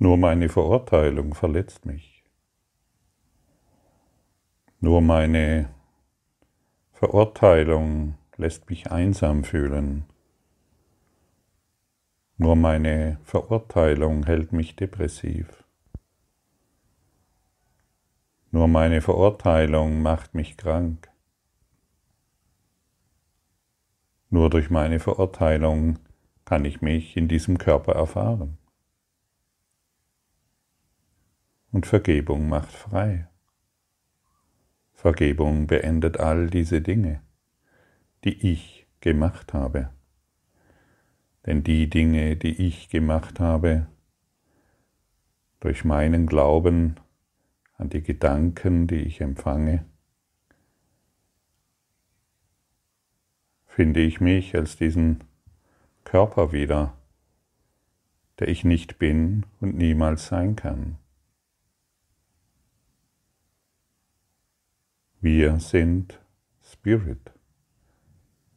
Nur meine Verurteilung verletzt mich. Nur meine Verurteilung lässt mich einsam fühlen. Nur meine Verurteilung hält mich depressiv. Nur meine Verurteilung macht mich krank. Nur durch meine Verurteilung kann ich mich in diesem Körper erfahren. Und Vergebung macht frei. Vergebung beendet all diese Dinge, die ich gemacht habe. Denn die Dinge, die ich gemacht habe, durch meinen Glauben an die Gedanken, die ich empfange, finde ich mich als diesen Körper wieder, der ich nicht bin und niemals sein kann. Wir sind Spirit.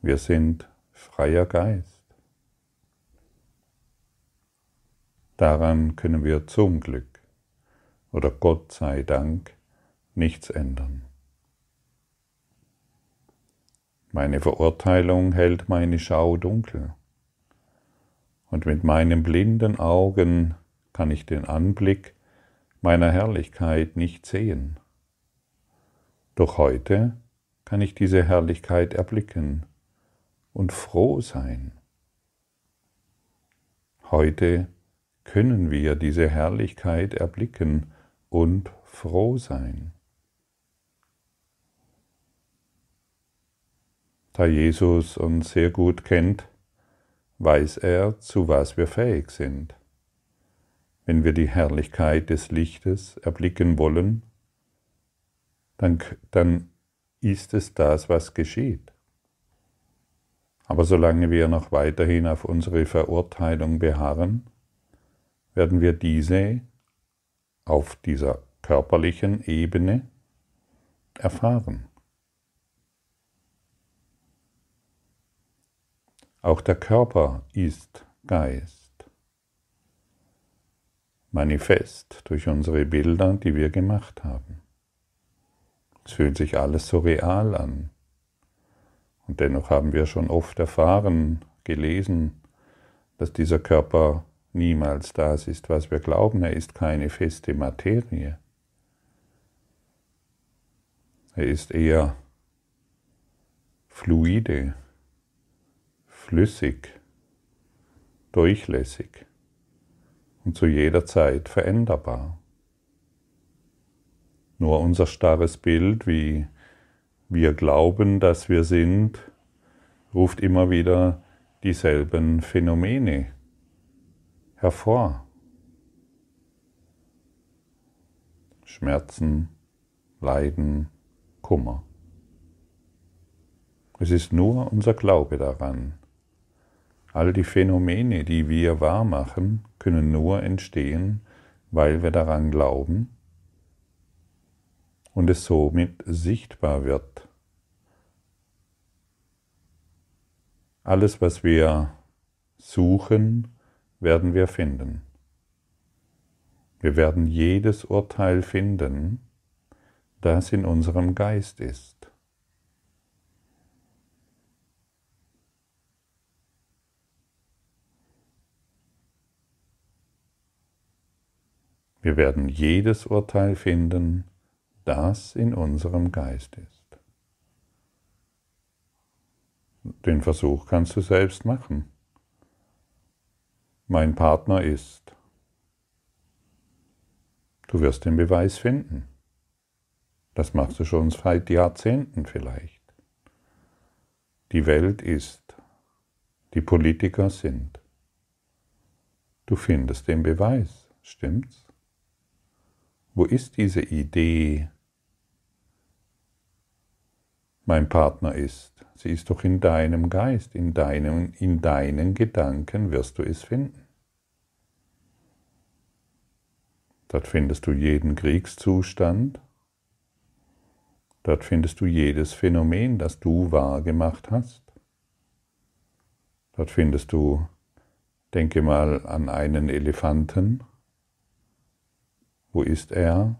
Wir sind freier Geist. Daran können wir zum Glück oder Gott sei Dank nichts ändern. Meine Verurteilung hält meine Schau dunkel, und mit meinen blinden Augen kann ich den Anblick meiner Herrlichkeit nicht sehen. Doch heute kann ich diese Herrlichkeit erblicken und froh sein. Heute können wir diese Herrlichkeit erblicken und froh sein. Da Jesus uns sehr gut kennt, weiß er, zu was wir fähig sind. Wenn wir die Herrlichkeit des Lichtes erblicken wollen, dann, dann ist es das, was geschieht. Aber solange wir noch weiterhin auf unsere Verurteilung beharren, werden wir diese auf dieser körperlichen Ebene erfahren. Auch der Körper ist Geist, manifest durch unsere Bilder, die wir gemacht haben. Es fühlt sich alles so real an. Und dennoch haben wir schon oft erfahren, gelesen, dass dieser Körper niemals das ist, was wir glauben. Er ist keine feste Materie. Er ist eher fluide, flüssig, durchlässig und zu jeder Zeit veränderbar. Nur unser starres Bild, wie wir glauben, dass wir sind, ruft immer wieder dieselben Phänomene hervor. Schmerzen, Leiden, Kummer. Es ist nur unser Glaube daran. All die Phänomene, die wir wahrmachen, können nur entstehen, weil wir daran glauben und es somit sichtbar wird. Alles, was wir suchen, werden wir finden. Wir werden jedes Urteil finden, das in unserem Geist ist. Wir werden jedes Urteil finden, das in unserem Geist ist. Den Versuch kannst du selbst machen mein Partner ist. Du wirst den Beweis finden. Das machst du schon seit Jahrzehnten vielleicht. Die Welt ist. Die Politiker sind. Du findest den Beweis, stimmt's? Wo ist diese Idee, mein Partner ist? Sie ist doch in deinem Geist, in, deinem, in deinen Gedanken wirst du es finden. Dort findest du jeden Kriegszustand. Dort findest du jedes Phänomen, das du wahrgemacht hast. Dort findest du, denke mal an einen Elefanten, Wo ist er?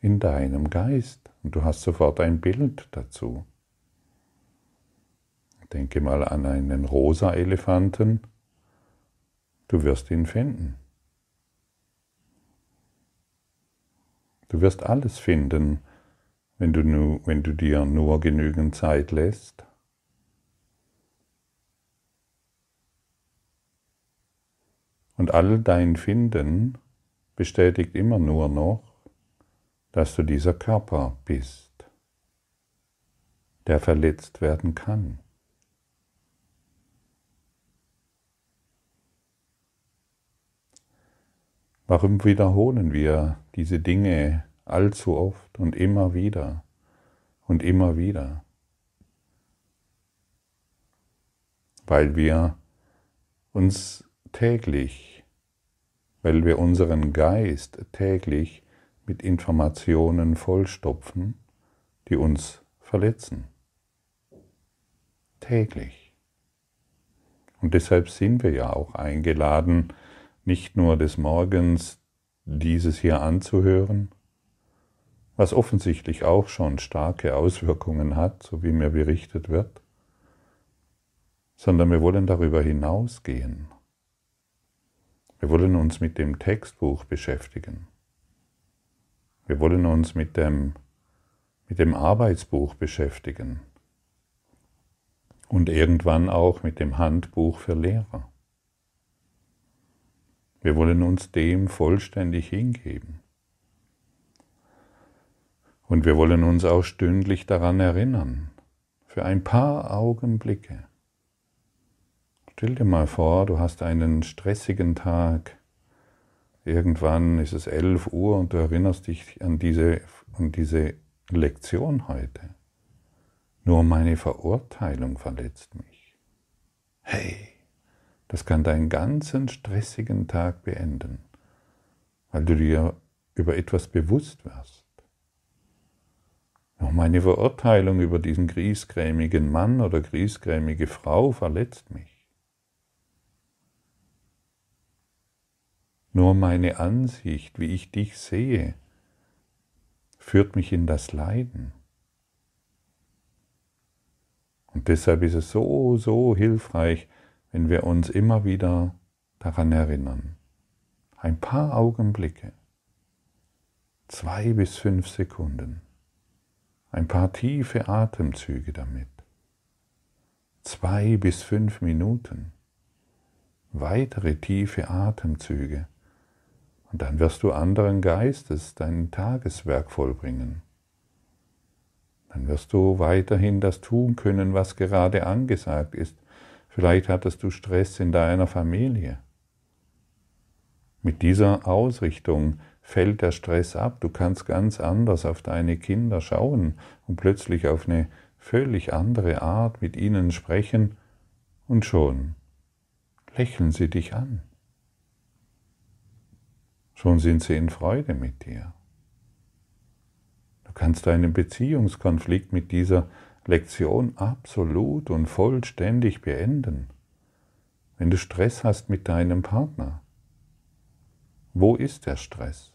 In deinem Geist. Und du hast sofort ein Bild dazu. Denke mal an einen rosa Elefanten. Du wirst ihn finden. Du wirst alles finden, wenn du, nu, wenn du dir nur genügend Zeit lässt. Und all dein Finden bestätigt immer nur noch, dass du dieser Körper bist, der verletzt werden kann. Warum wiederholen wir diese Dinge allzu oft und immer wieder und immer wieder? Weil wir uns täglich, weil wir unseren Geist täglich mit Informationen vollstopfen, die uns verletzen. Täglich. Und deshalb sind wir ja auch eingeladen, nicht nur des Morgens dieses hier anzuhören, was offensichtlich auch schon starke Auswirkungen hat, so wie mir berichtet wird, sondern wir wollen darüber hinausgehen wir wollen uns mit dem Textbuch beschäftigen. Wir wollen uns mit dem, mit dem Arbeitsbuch beschäftigen und irgendwann auch mit dem Handbuch für Lehrer. Wir wollen uns dem vollständig hingeben. Und wir wollen uns auch stündlich daran erinnern, für ein paar Augenblicke, Stell dir mal vor, du hast einen stressigen Tag. Irgendwann ist es 11 Uhr und du erinnerst dich an diese, an diese Lektion heute. Nur meine Verurteilung verletzt mich. Hey, das kann deinen ganzen stressigen Tag beenden, weil du dir über etwas bewusst wirst. Nur meine Verurteilung über diesen griesgrämigen Mann oder griesgrämige Frau verletzt mich. Nur meine Ansicht, wie ich dich sehe, führt mich in das Leiden. Und deshalb ist es so, so hilfreich, wenn wir uns immer wieder daran erinnern. Ein paar Augenblicke, zwei bis fünf Sekunden, ein paar tiefe Atemzüge damit, zwei bis fünf Minuten, weitere tiefe Atemzüge und dann wirst du anderen Geistes dein Tageswerk vollbringen. Dann wirst du weiterhin das tun können, was gerade angesagt ist. Vielleicht hattest du Stress in deiner Familie. Mit dieser Ausrichtung fällt der Stress ab. Du kannst ganz anders auf deine Kinder schauen und plötzlich auf eine völlig andere Art mit ihnen sprechen und schon lächeln sie dich an. Schon sind sie in Freude mit dir. Du kannst deinen Beziehungskonflikt mit dieser Lektion absolut und vollständig beenden. Wenn du Stress hast mit deinem Partner, wo ist der Stress?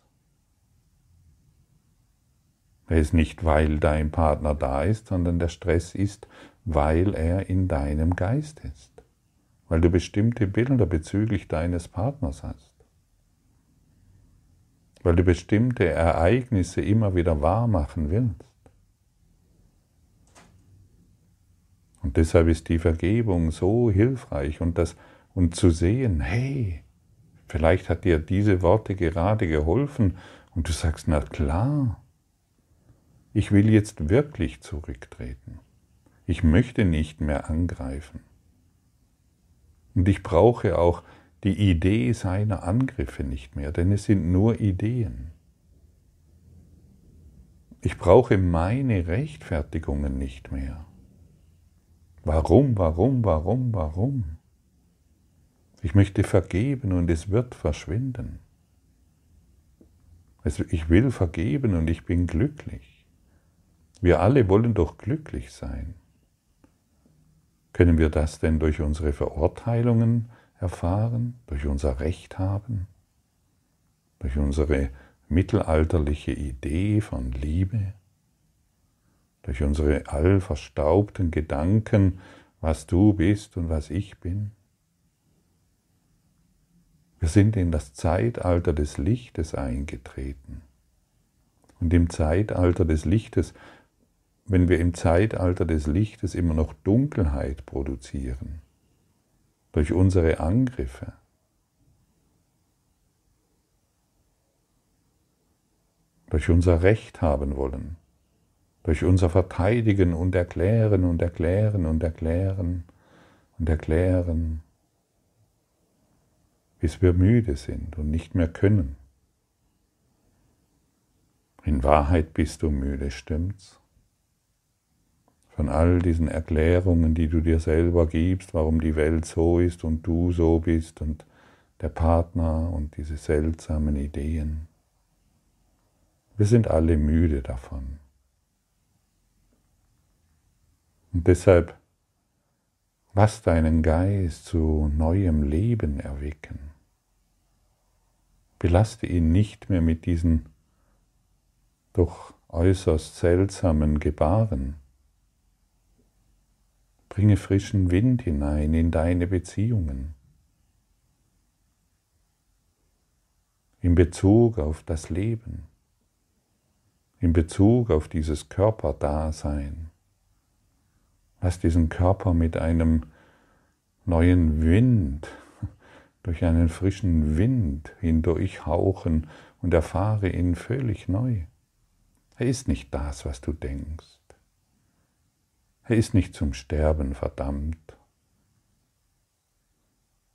Er ist nicht, weil dein Partner da ist, sondern der Stress ist, weil er in deinem Geist ist, weil du bestimmte Bilder bezüglich deines Partners hast weil du bestimmte Ereignisse immer wieder wahr machen willst. Und deshalb ist die Vergebung so hilfreich und, das, und zu sehen, hey, vielleicht hat dir diese Worte gerade geholfen und du sagst, na klar, ich will jetzt wirklich zurücktreten. Ich möchte nicht mehr angreifen. Und ich brauche auch die Idee seiner Angriffe nicht mehr, denn es sind nur Ideen. Ich brauche meine Rechtfertigungen nicht mehr. Warum, warum, warum, warum? Ich möchte vergeben und es wird verschwinden. Ich will vergeben und ich bin glücklich. Wir alle wollen doch glücklich sein. Können wir das denn durch unsere Verurteilungen erfahren, durch unser Recht haben, durch unsere mittelalterliche Idee von Liebe, durch unsere allverstaubten Gedanken, was du bist und was ich bin. Wir sind in das Zeitalter des Lichtes eingetreten. Und im Zeitalter des Lichtes, wenn wir im Zeitalter des Lichtes immer noch Dunkelheit produzieren, durch unsere Angriffe, durch unser Recht haben wollen, durch unser Verteidigen und Erklären und Erklären und Erklären und Erklären, bis wir müde sind und nicht mehr können. In Wahrheit bist du müde, stimmt's? Von all diesen Erklärungen, die du dir selber gibst, warum die Welt so ist und du so bist und der Partner und diese seltsamen Ideen. Wir sind alle müde davon. Und deshalb lass deinen Geist zu neuem Leben erwecken. Belaste ihn nicht mehr mit diesen doch äußerst seltsamen Gebaren. Bringe frischen Wind hinein in deine Beziehungen. In Bezug auf das Leben, in Bezug auf dieses Körperdasein. Lass diesen Körper mit einem neuen Wind, durch einen frischen Wind hindurchhauchen und erfahre ihn völlig neu. Er ist nicht das, was du denkst. Er ist nicht zum Sterben verdammt.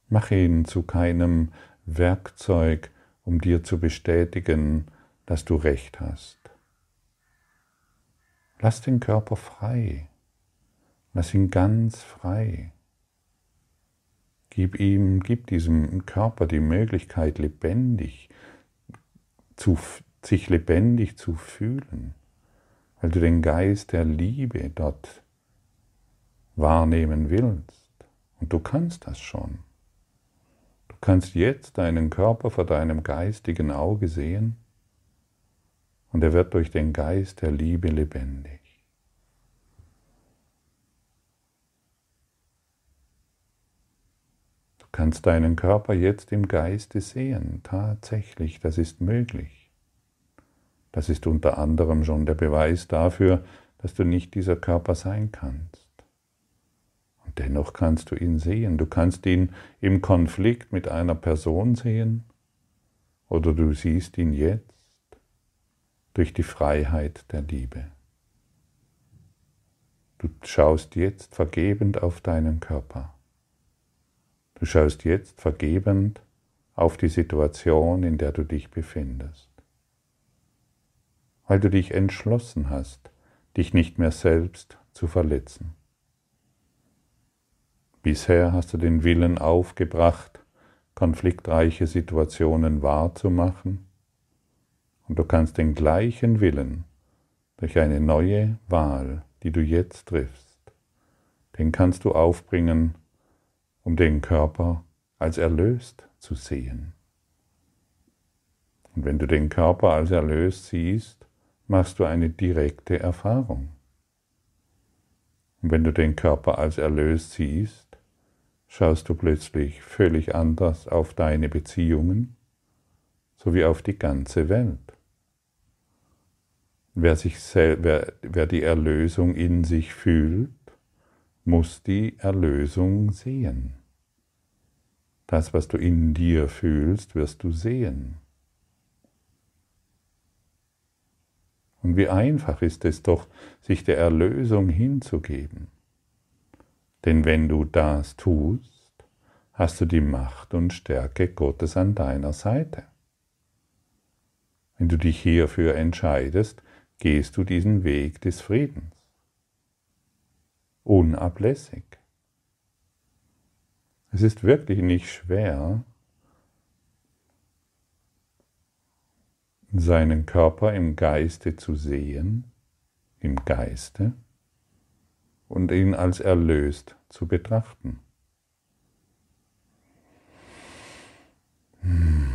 Mach ihn zu keinem Werkzeug, um dir zu bestätigen, dass du recht hast. Lass den Körper frei. Lass ihn ganz frei. Gib ihm, gib diesem Körper die Möglichkeit, lebendig zu, sich lebendig zu fühlen, weil du den Geist der Liebe dort wahrnehmen willst. Und du kannst das schon. Du kannst jetzt deinen Körper vor deinem geistigen Auge sehen und er wird durch den Geist der Liebe lebendig. kannst deinen Körper jetzt im Geiste sehen. Tatsächlich, das ist möglich. Das ist unter anderem schon der Beweis dafür, dass du nicht dieser Körper sein kannst. Dennoch kannst du ihn sehen. Du kannst ihn im Konflikt mit einer Person sehen oder du siehst ihn jetzt durch die Freiheit der Liebe. Du schaust jetzt vergebend auf deinen Körper. Du schaust jetzt vergebend auf die Situation, in der du dich befindest, weil du dich entschlossen hast, dich nicht mehr selbst zu verletzen. Bisher hast du den Willen aufgebracht, konfliktreiche Situationen wahrzumachen, und du kannst den gleichen Willen durch eine neue Wahl, die du jetzt triffst, den kannst du aufbringen, um den Körper als erlöst zu sehen. Und wenn du den Körper als erlöst siehst, machst du eine direkte Erfahrung. Und wenn du den Körper als erlöst siehst, schaust du plötzlich völlig anders auf deine Beziehungen sowie auf die ganze Welt. Wer, sich wer, wer die Erlösung in sich fühlt, muss die Erlösung sehen. Das, was du in dir fühlst, wirst du sehen. Und wie einfach ist es doch, sich der Erlösung hinzugeben. Denn wenn du das tust, hast du die Macht und Stärke Gottes an deiner Seite. Wenn du dich hierfür entscheidest, gehst du diesen Weg des Friedens unablässig. Es ist wirklich nicht schwer, seinen Körper im Geiste zu sehen, im Geiste, und ihn als erlöst zu betrachten. Hm.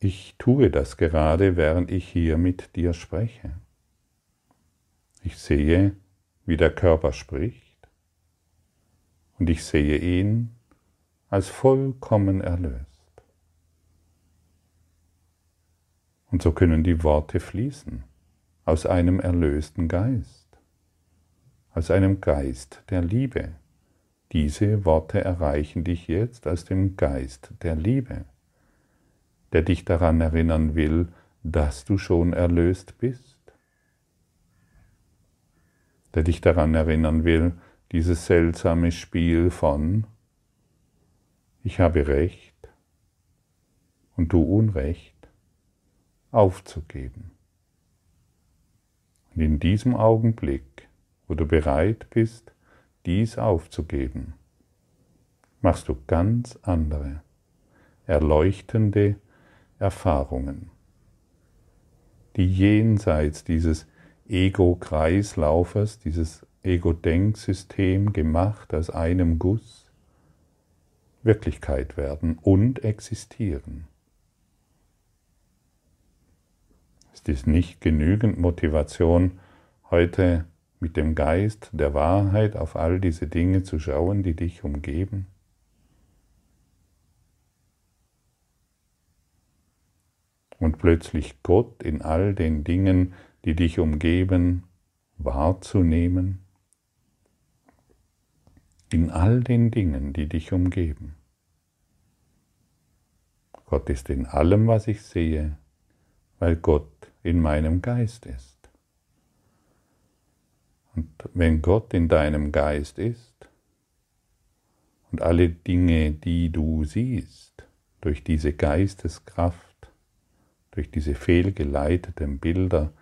Ich tue das gerade, während ich hier mit dir spreche. Ich sehe, wie der Körper spricht und ich sehe ihn als vollkommen erlöst. Und so können die Worte fließen aus einem erlösten Geist, aus einem Geist der Liebe. Diese Worte erreichen dich jetzt aus dem Geist der Liebe, der dich daran erinnern will, dass du schon erlöst bist, der dich daran erinnern will, dieses seltsame Spiel von ich habe Recht und du Unrecht aufzugeben. Und in diesem Augenblick, wo du bereit bist, dies aufzugeben, machst du ganz andere, erleuchtende Erfahrungen, die jenseits dieses Ego-Kreislaufers, dieses Ego-Denksystem gemacht aus einem Guss, Wirklichkeit werden und existieren. Ist es nicht genügend Motivation, heute mit dem Geist der Wahrheit auf all diese Dinge zu schauen, die dich umgeben? Und plötzlich Gott in all den Dingen, die dich umgeben, wahrzunehmen? In all den Dingen, die dich umgeben. Gott ist in allem, was ich sehe, weil Gott in meinem Geist ist. Und wenn Gott in deinem Geist ist und alle Dinge, die du siehst, durch diese Geisteskraft, durch diese fehlgeleiteten Bilder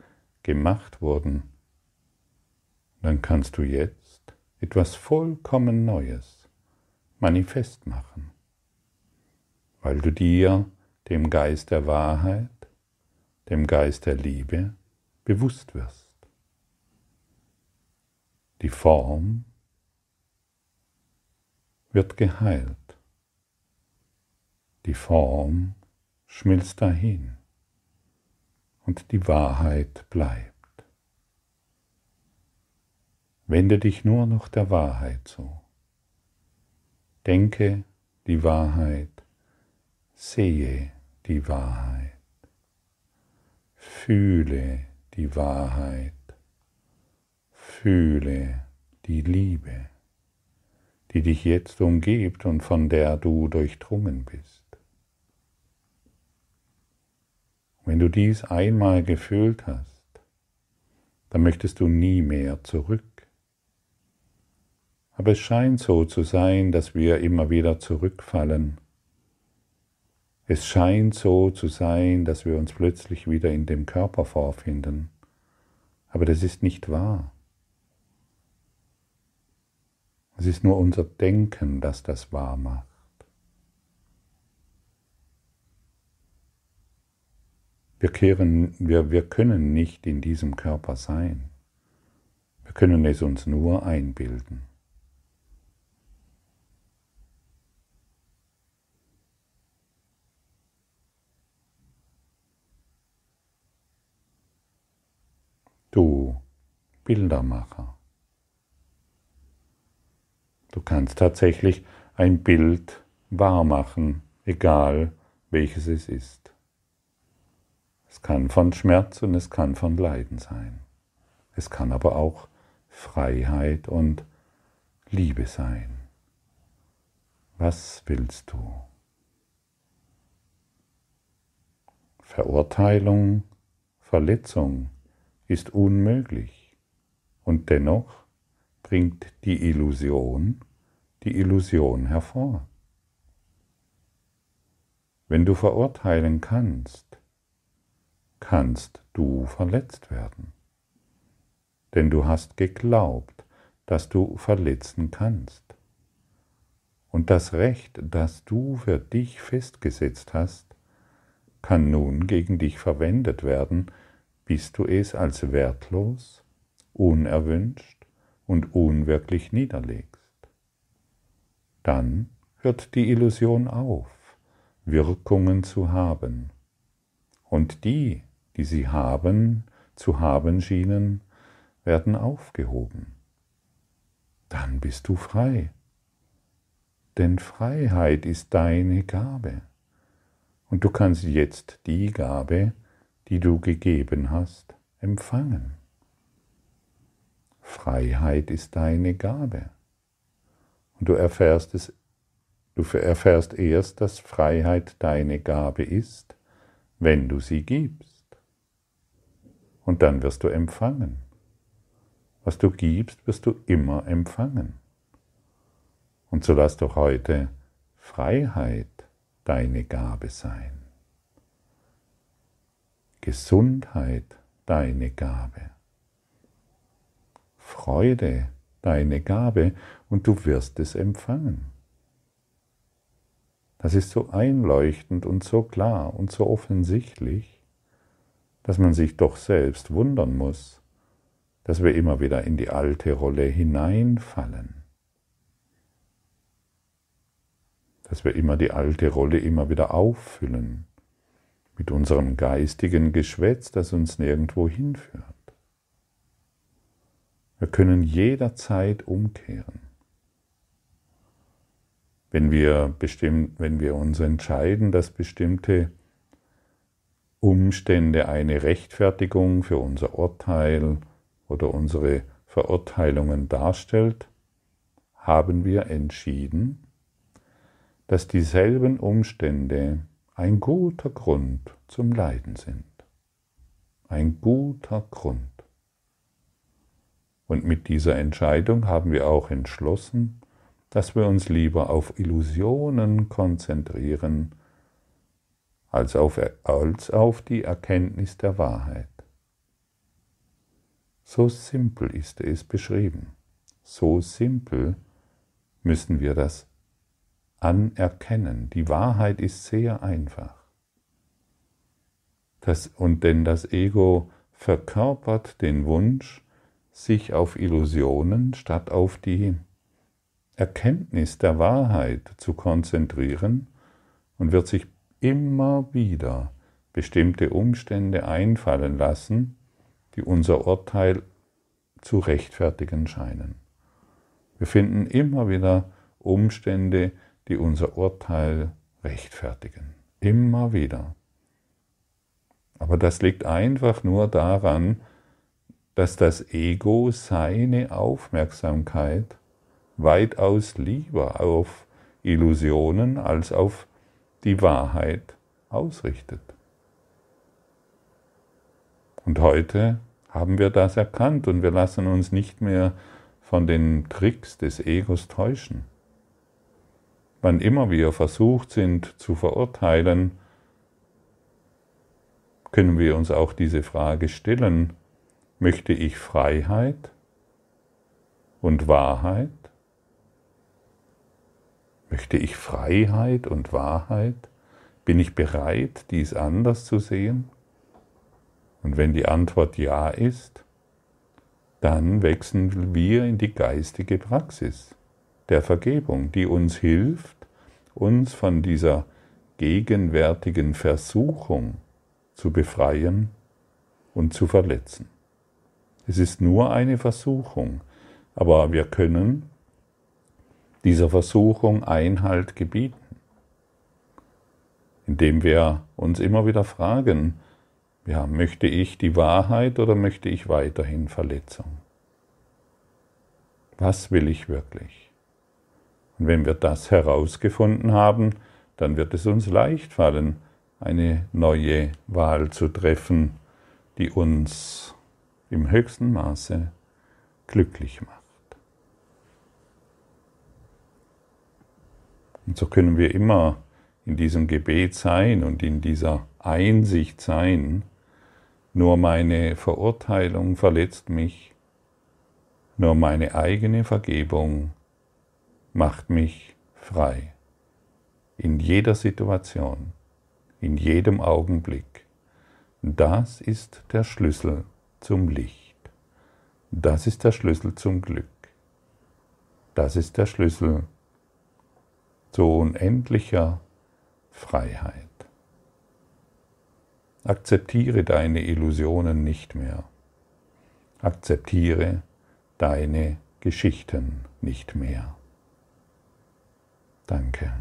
gemacht wurden, dann kannst du jetzt etwas vollkommen Neues manifest machen, weil du dir dem Geist der Wahrheit dem Geist der Liebe bewusst wirst. Die Form wird geheilt. Die Form schmilzt dahin und die Wahrheit bleibt. Wende dich nur noch der Wahrheit zu. Denke die Wahrheit, sehe die Wahrheit. Fühle die Wahrheit, fühle die Liebe, die dich jetzt umgibt und von der du durchdrungen bist. Wenn du dies einmal gefühlt hast, dann möchtest du nie mehr zurück. Aber es scheint so zu sein, dass wir immer wieder zurückfallen es scheint so zu sein, dass wir uns plötzlich wieder in dem Körper vorfinden, aber das ist nicht wahr. Es ist nur unser Denken, das das wahr macht. Wir, kehren, wir, wir können nicht in diesem Körper sein. Wir können es uns nur einbilden. Du Bildermacher. Du kannst tatsächlich ein Bild wahrmachen, egal welches es ist. Es kann von Schmerz und es kann von Leiden sein. Es kann aber auch Freiheit und Liebe sein. Was willst du? Verurteilung, Verletzung, ist unmöglich. Und dennoch bringt die Illusion die Illusion hervor. Wenn du verurteilen kannst, kannst du verletzt werden. Denn du hast geglaubt, dass du verletzen kannst. Und das Recht, das du für dich festgesetzt hast, kann nun gegen dich verwendet werden, bis du es als wertlos, unerwünscht und unwirklich niederlegst. Dann hört die Illusion auf, Wirkungen zu haben, Und die, die sie haben, zu haben schienen, werden aufgehoben. Dann bist du frei. Denn Freiheit ist deine Gabe. Und du kannst jetzt die Gabe, die du gegeben hast, empfangen. Freiheit ist deine Gabe. Und du erfährst es, du erfährst erst, dass Freiheit deine Gabe ist, wenn du sie gibst. Und dann wirst du empfangen. Was du gibst, wirst du immer empfangen. Und so lass doch heute Freiheit deine Gabe sein. Gesundheit deine Gabe. Freude deine Gabe und du wirst es empfangen. Das ist so einleuchtend und so klar und so offensichtlich, dass man sich doch selbst wundern muss, dass wir immer wieder in die alte Rolle hineinfallen. Dass wir immer die alte Rolle immer wieder auffüllen mit unserem geistigen Geschwätz, das uns nirgendwo hinführt. Wir können jederzeit umkehren. Wenn wir, wenn wir uns entscheiden, dass bestimmte Umstände eine Rechtfertigung für unser Urteil oder unsere Verurteilungen darstellt, haben wir entschieden, dass dieselben Umstände ein guter Grund zum Leiden sind. Ein guter Grund. Und mit dieser Entscheidung haben wir auch entschlossen, dass wir uns lieber auf Illusionen konzentrieren, als auf, als auf die Erkenntnis der Wahrheit. So simpel ist es beschrieben. So simpel müssen wir das anerkennen. Die Wahrheit ist sehr einfach. Das, und denn das Ego verkörpert den Wunsch, sich auf Illusionen statt auf die Erkenntnis der Wahrheit zu konzentrieren und wird sich immer wieder bestimmte Umstände einfallen lassen, die unser Urteil zu rechtfertigen scheinen. Wir finden immer wieder Umstände, die unser Urteil rechtfertigen. Immer wieder. Aber das liegt einfach nur daran, dass das Ego seine Aufmerksamkeit weitaus lieber auf Illusionen als auf die Wahrheit ausrichtet. Und heute haben wir das erkannt und wir lassen uns nicht mehr von den Tricks des Egos täuschen. Wann immer wir versucht sind zu verurteilen, können wir uns auch diese Frage stellen, möchte ich Freiheit und Wahrheit? Möchte ich Freiheit und Wahrheit? Bin ich bereit, dies anders zu sehen? Und wenn die Antwort ja ist, dann wechseln wir in die geistige Praxis der Vergebung, die uns hilft, uns von dieser gegenwärtigen Versuchung zu befreien und zu verletzen. Es ist nur eine Versuchung, aber wir können dieser Versuchung Einhalt gebieten, indem wir uns immer wieder fragen, ja, möchte ich die Wahrheit oder möchte ich weiterhin Verletzung? Was will ich wirklich? Und wenn wir das herausgefunden haben, dann wird es uns leicht fallen, eine neue Wahl zu treffen, die uns im höchsten Maße glücklich macht. Und so können wir immer in diesem Gebet sein und in dieser Einsicht sein, nur meine Verurteilung verletzt mich, nur meine eigene Vergebung macht mich frei. In jeder Situation, in jedem Augenblick. Das ist der Schlüssel zum Licht. Das ist der Schlüssel zum Glück. Das ist der Schlüssel zu unendlicher Freiheit. Akzeptiere deine Illusionen nicht mehr. Akzeptiere deine Geschichten nicht mehr. Danke.